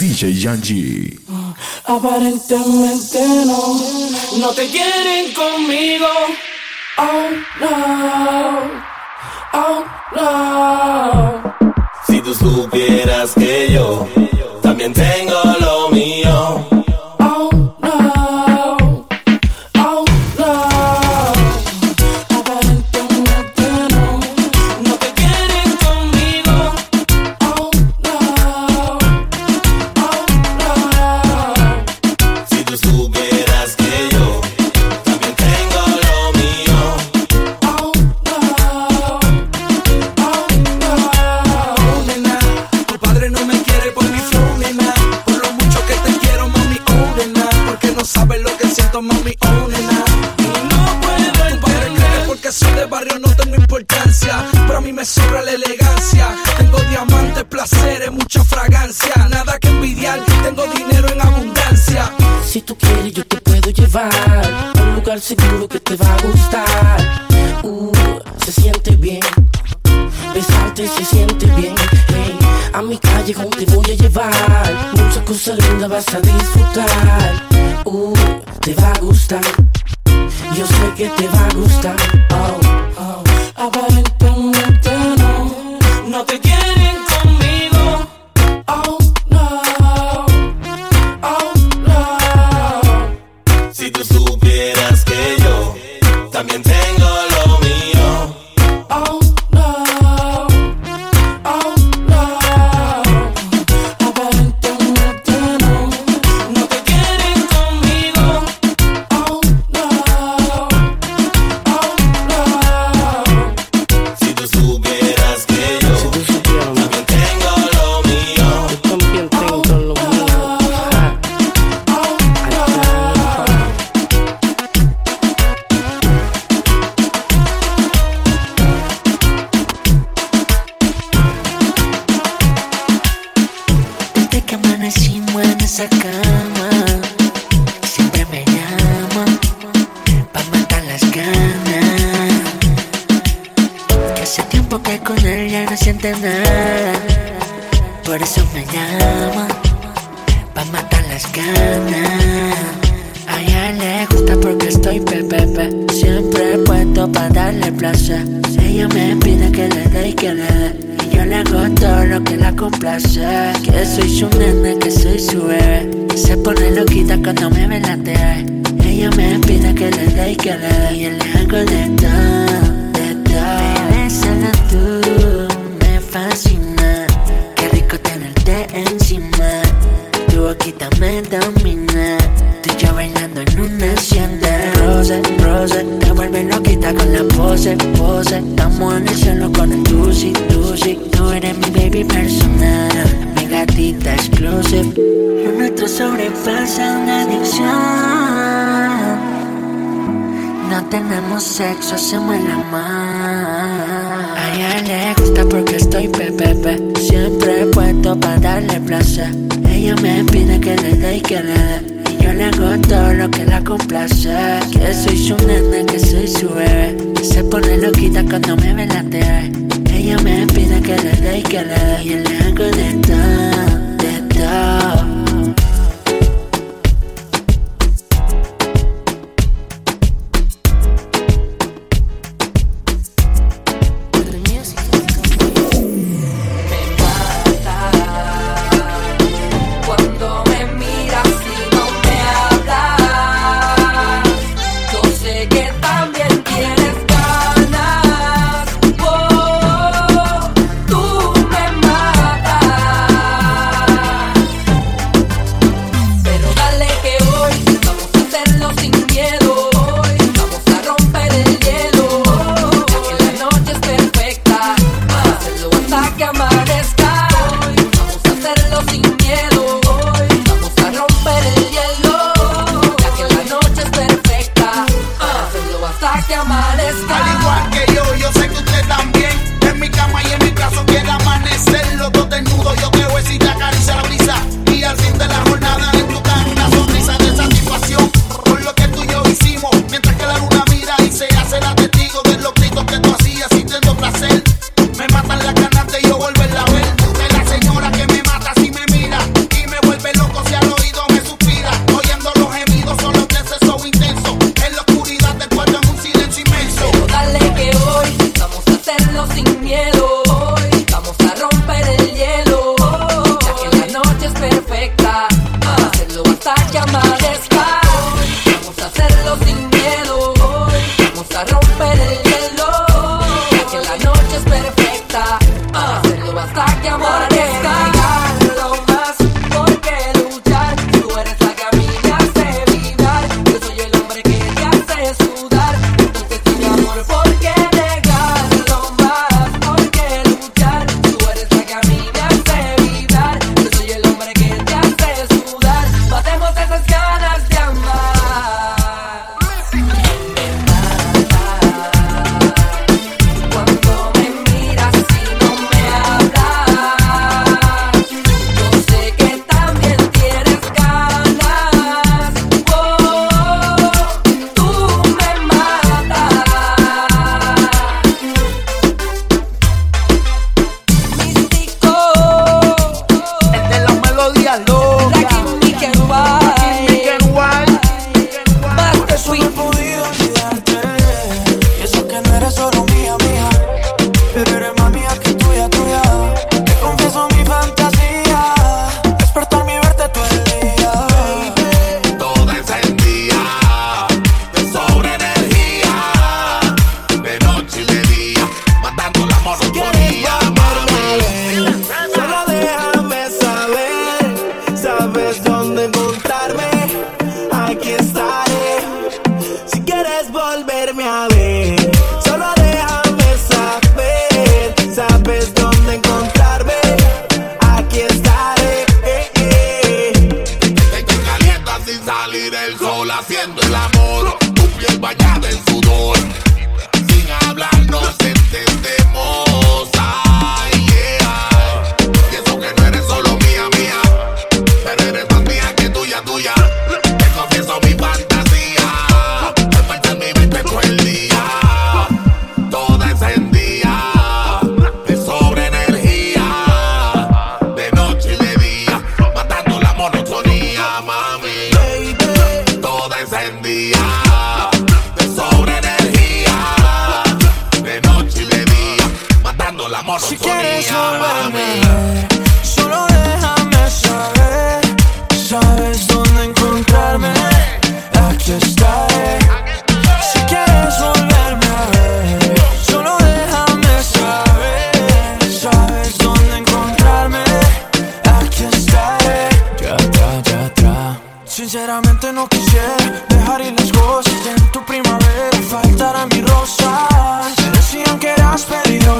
DJ Yanji. Aparentemente no, no te quieren conmigo. Oh no, oh no. Si tú supieras que yo también tengo vas a disfrutar.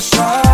outside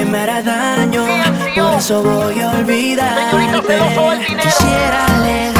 que me hará daño. Por eso voy a olvidarte. Quisiera leer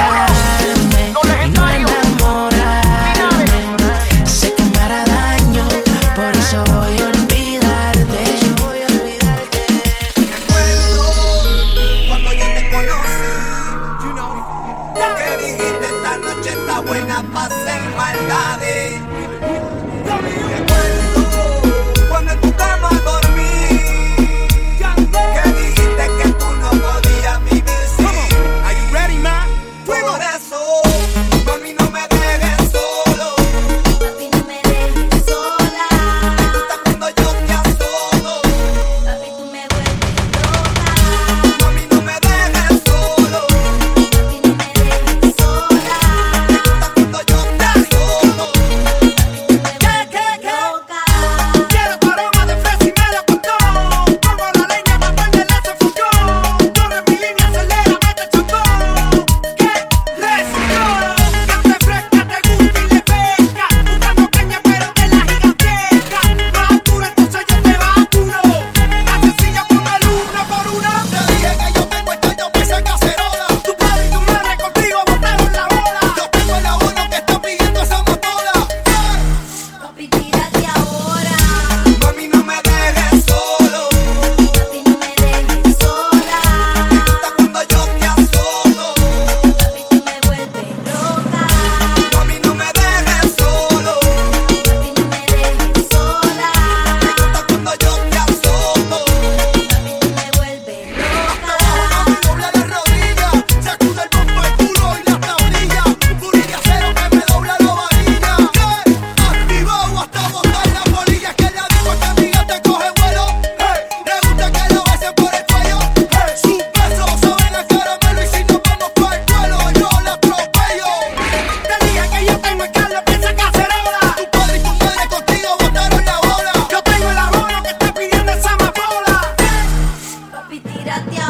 Mírate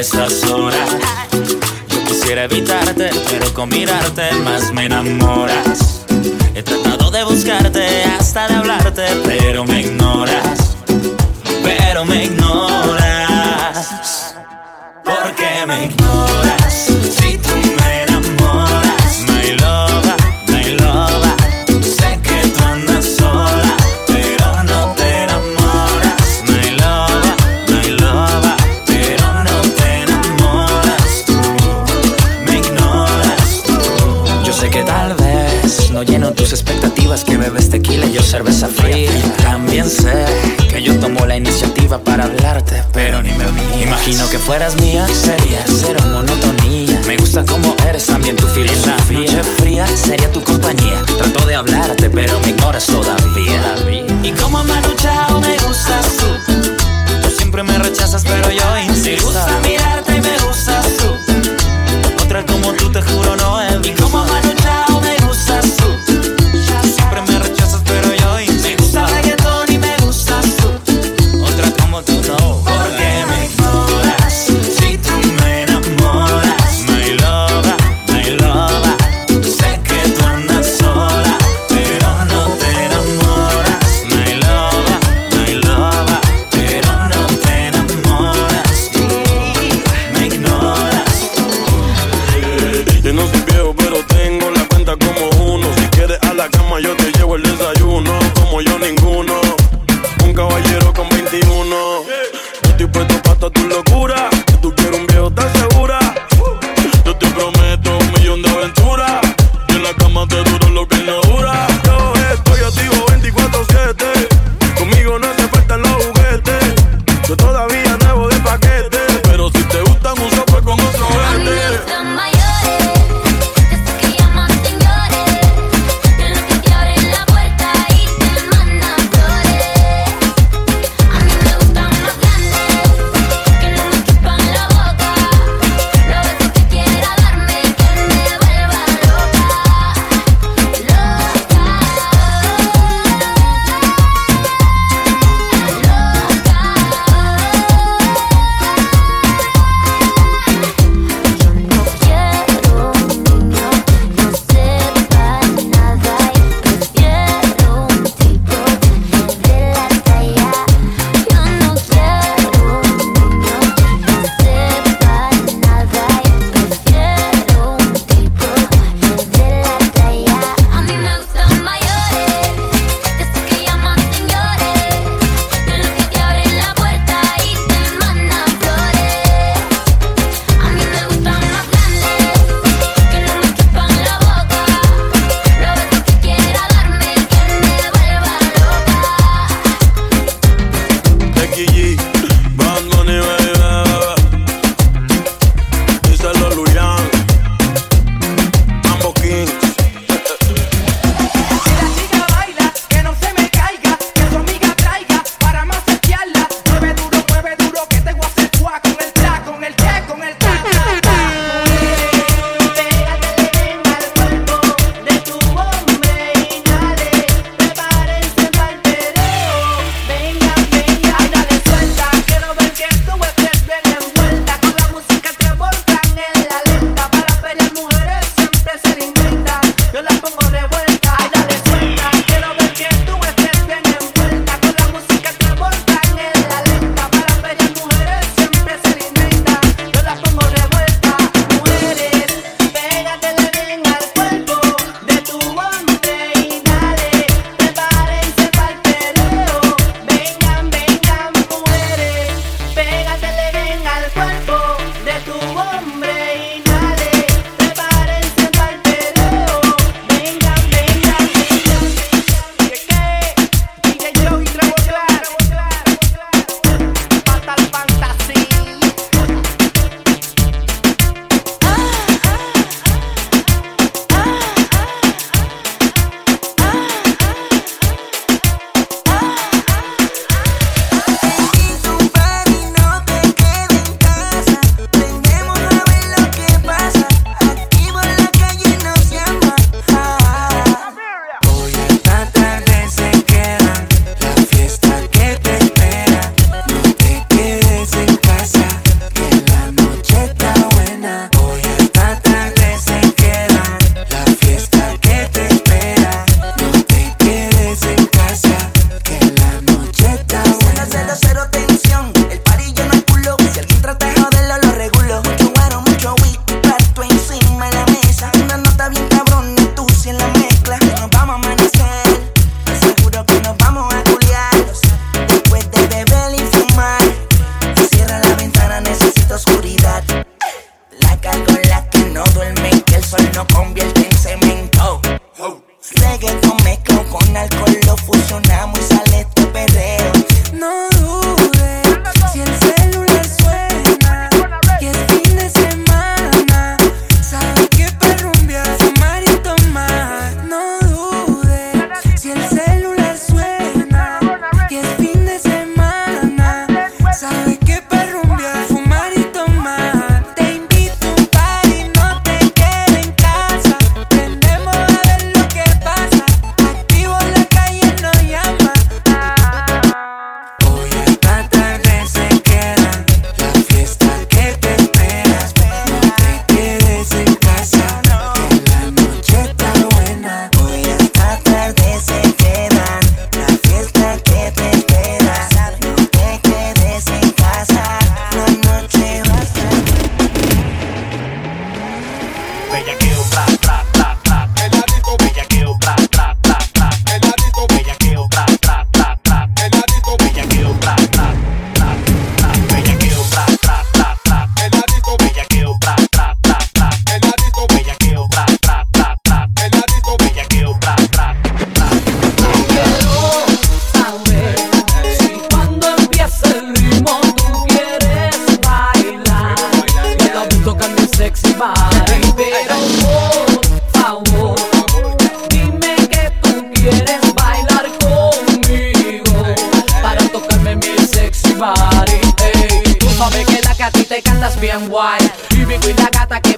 esas horas. Yo quisiera evitarte, pero con mirarte más me enamoras. He tratado de buscarte, hasta de hablarte, pero me ignoras. Pero me ignoras. ¿Por qué me ignoras? fueras mía sería cero monotonía. Me gusta como eres, también tu filosofía. Noche fría sería tu compañía. Trato de hablarte, pero me ignoras todavía. Y como me luchado me gustas tú. Tú siempre me rechazas, pero yo insisto. Me gusta yeah, yeah.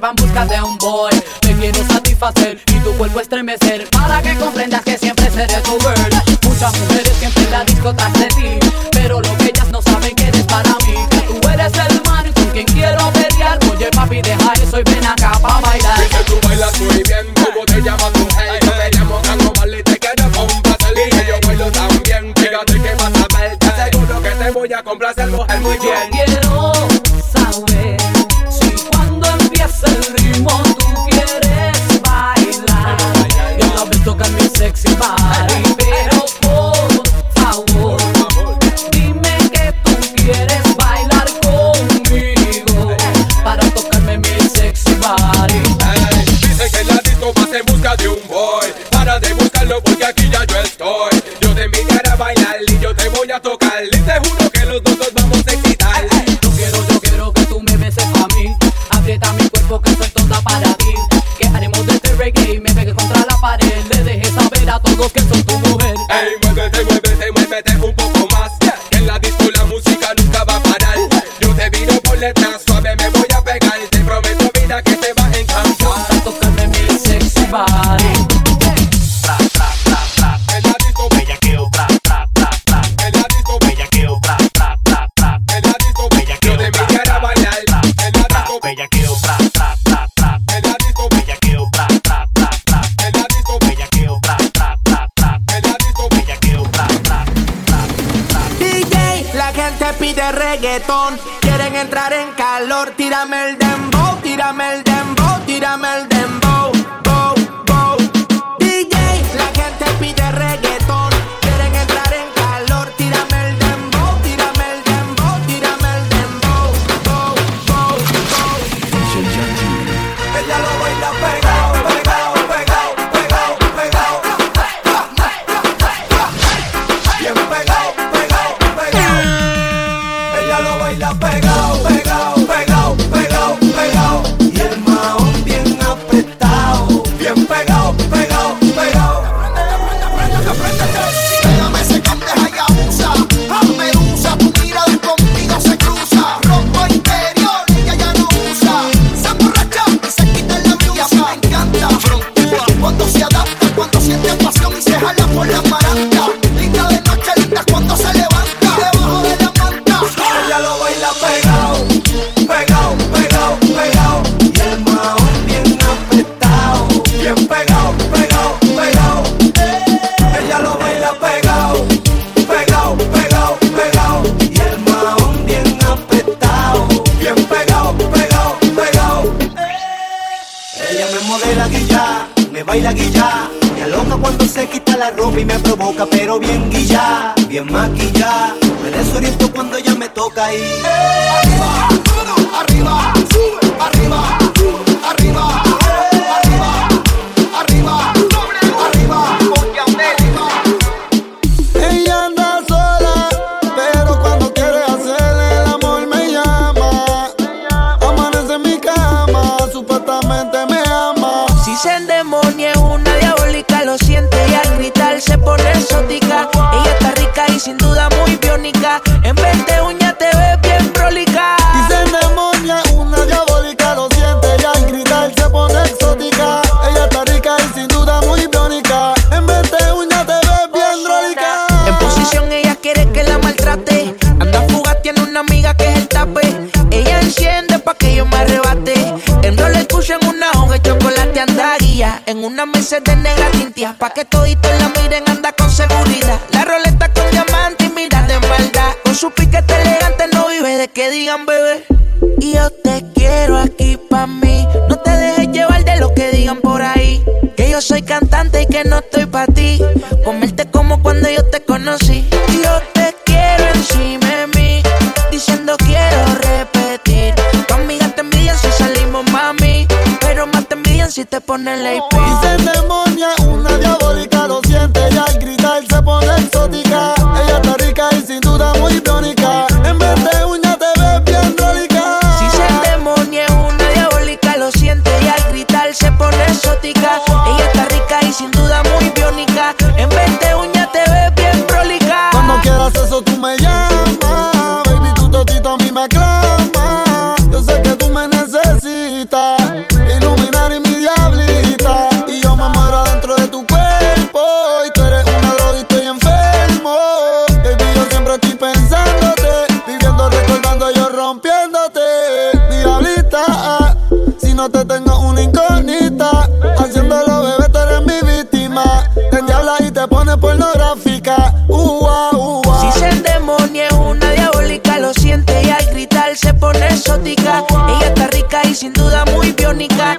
va en busca de un boy. me quiero satisfacer y tu cuerpo estremecer para que comprendas que siempre seré tu girl. Muchas mujeres siempre la discoteca de ti. de reggaetón. Quieren entrar en calor, tírame el dembow, tírame el dembow, tírame el dembow. digan bebé. Y yo te quiero aquí pa' mí. No te dejes llevar de lo que digan por ahí. Que yo soy cantante y que no estoy pa' ti. Comerte como cuando yo te conocí. Y yo te quiero encima de mí. Diciendo quiero repetir. Tu amigas te envidian si salimos mami. Pero más te envidian si te ponen la IP. Y se demonia una de Ella está rica y sin duda muy biónica.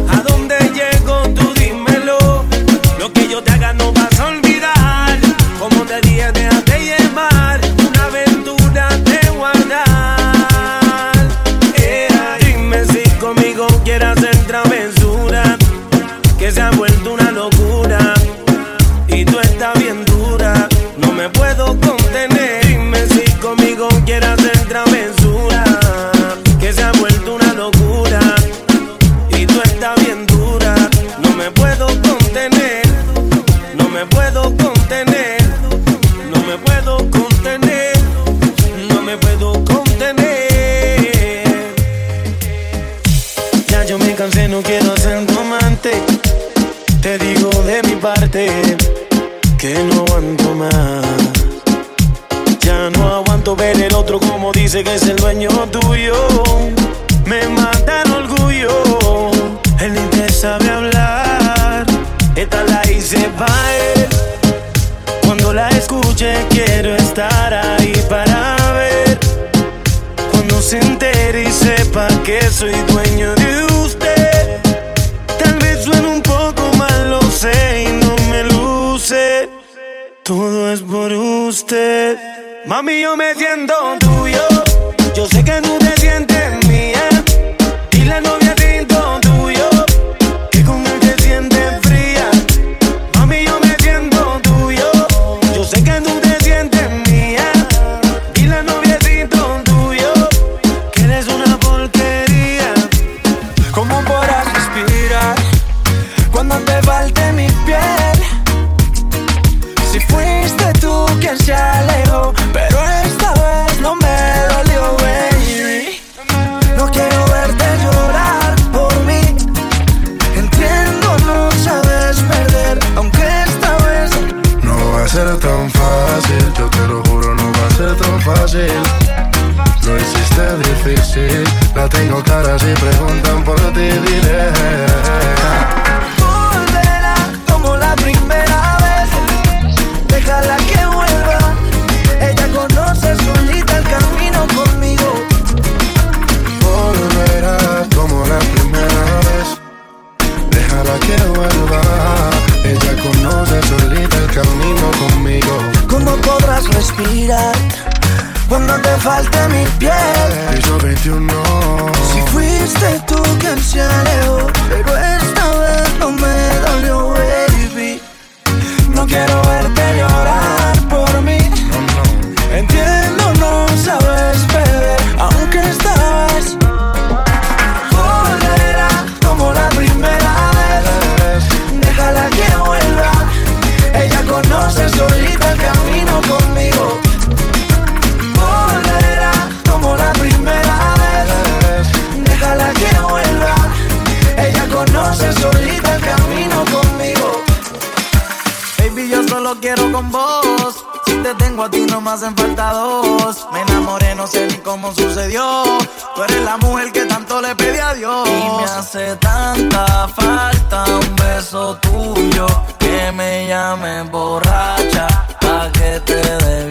Dice que es el dueño tuyo. Me mata el orgullo. Él ni te sabe hablar. Esta la hice para él. Cuando la escuche quiero estar ahí para ver. Cuando se entere y sepa que soy dueño de usted. Tal vez suene un poco mal, lo sé y no me luce. Todo es por usted. Mami, yo me siento tuyo. Yo sé que tú te sientes Difícil, la tengo clara si preguntan por ti, diré. volverá como la primera vez. Déjala que vuelva. Ella conoce solita el camino conmigo. Volverás como la primera vez. Déjala que vuelva. Ella conoce solita el camino conmigo. ¿Cómo podrás respirar cuando te falte mi piel? you know me hacen falta dos. Me enamoré, no sé ni cómo sucedió. Tú eres la mujer que tanto le pedí a Dios. Y me hace tanta falta un beso tuyo. Que me llame borracha. Pa' que te dé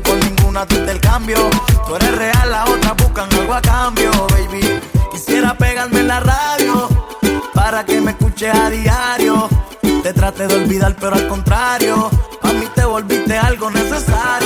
por ninguna tú el cambio. Tú eres real, las otras buscan algo a cambio, baby. Quisiera pegarme en la radio para que me escuches a diario. Te traté de olvidar, pero al contrario, a mí te volviste algo necesario.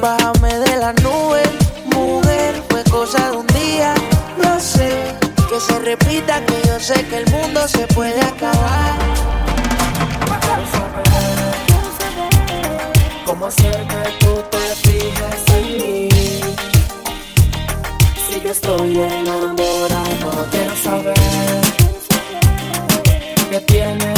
Bájame de la nube, mujer, fue cosa de un día. Lo sé, que se repita, que yo sé que el mundo se puede acabar. ¿Cómo hacer que tú te fijes en mí? Si yo estoy enamorado, quiero saber qué tiene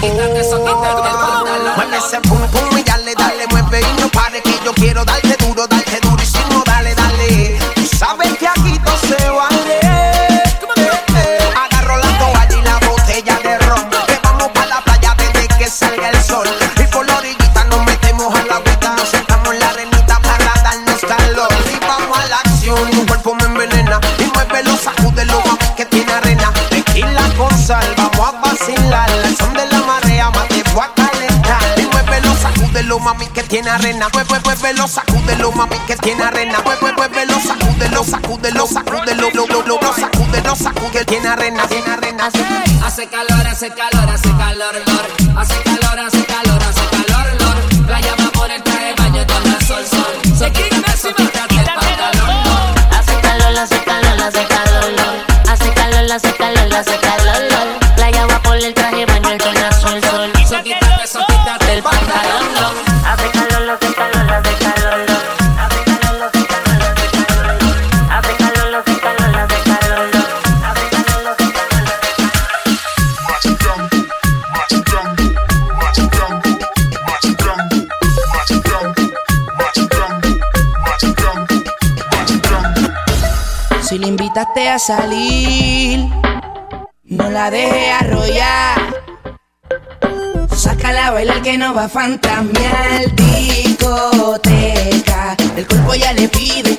Mueve ese pum pum y dale, dale, mueve y no pare que yo quiero darte tiene arena. Mueve, muévelo, sacúdelo, mami, que tiene arena. Mueve, muévelo, sacúdelo, sacúdelo, sacúdelo, lo, lo, lo, lo, sacúdelo, sacúdelo, tiene arena, tiene arena. Hace calor, hace calor, hace calor, lor. Hace calor, hace calor, hace calor, lor. Playa va por el traje, baño, torna sol, sol. So quítate, so quítate el pantalón, lor. Hace calor, hace calor, hace calor. Hace calor, hace calor, hace calor. A salir, no la deje arrollar. Sácala a bailar que no va a fantasmear. Discoteca, el cuerpo ya le pide,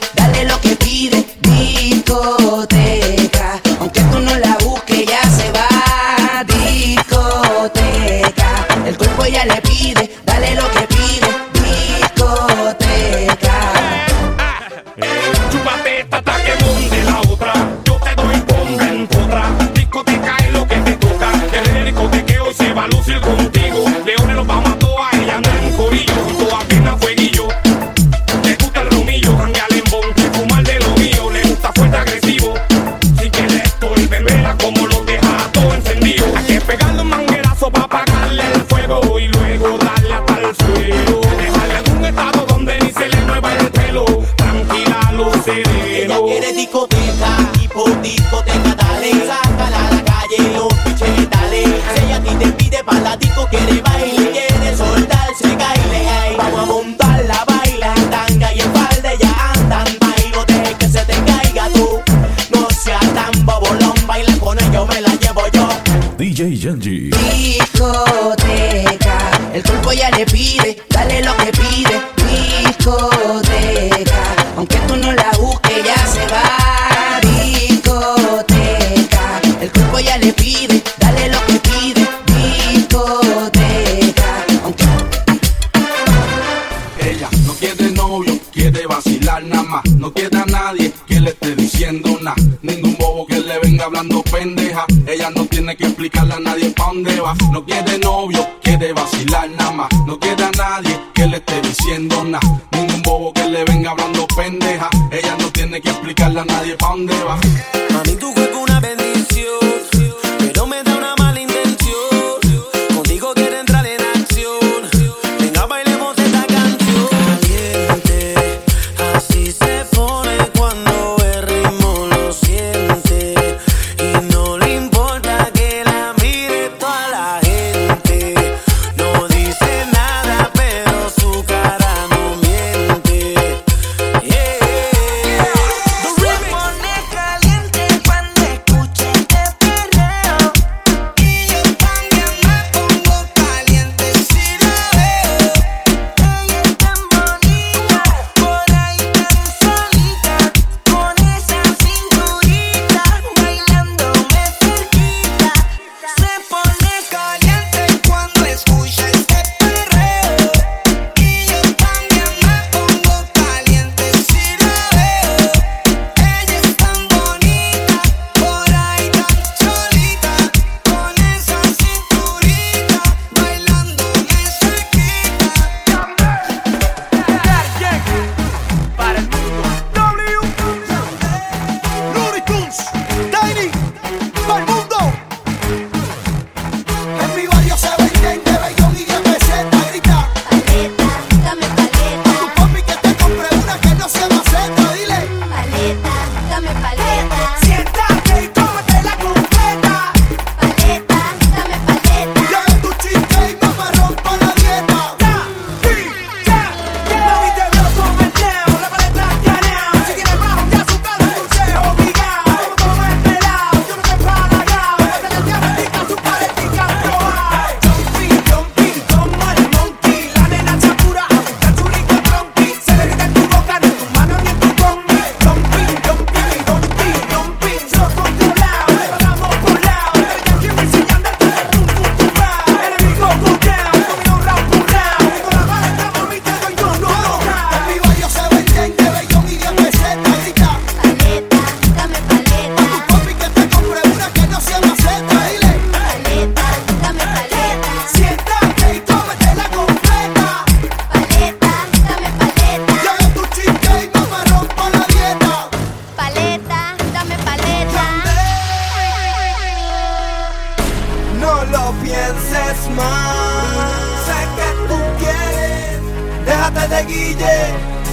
guille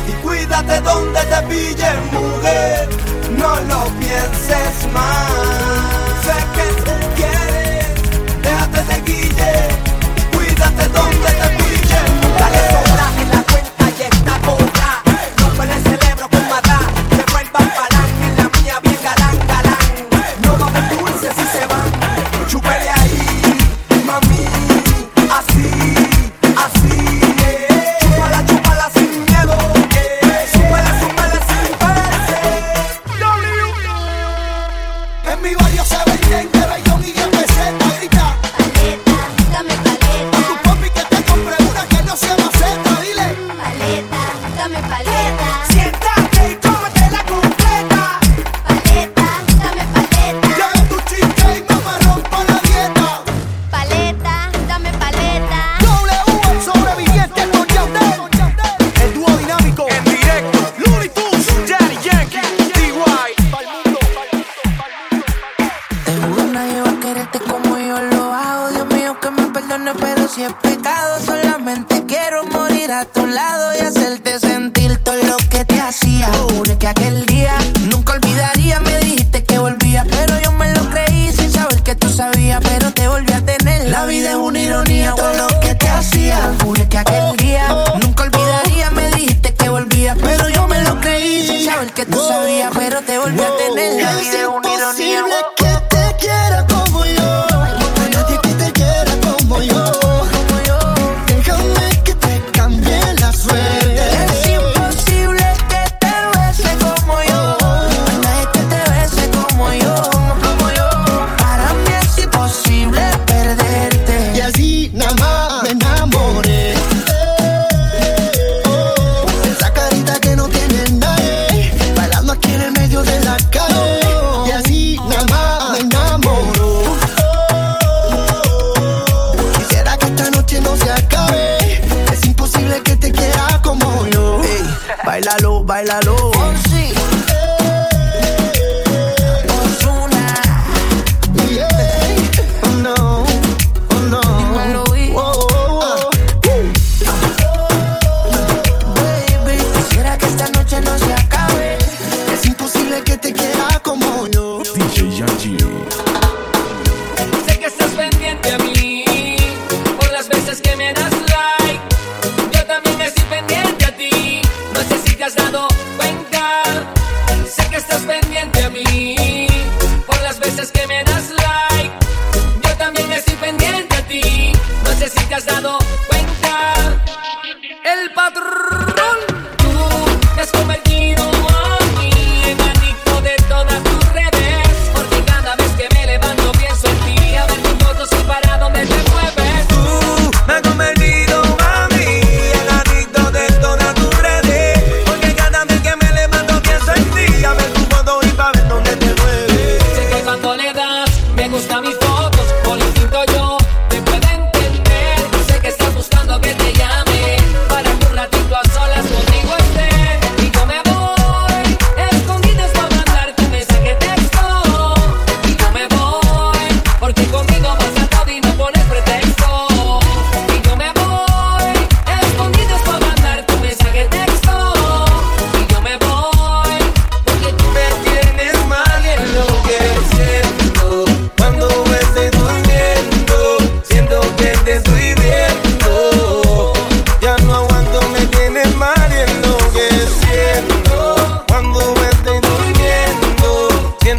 y cuídate donde te pille, mujer. No lo pienses más. Sé que tú quieres, déjate de guille y cuídate donde te pille.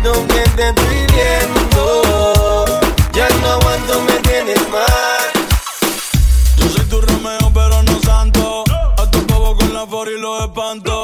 siento que te estoy viendo. Ya no aguanto, me tienes mal. Yo soy tu Romeo, pero no santo. A tu pavo con la for y lo espanto.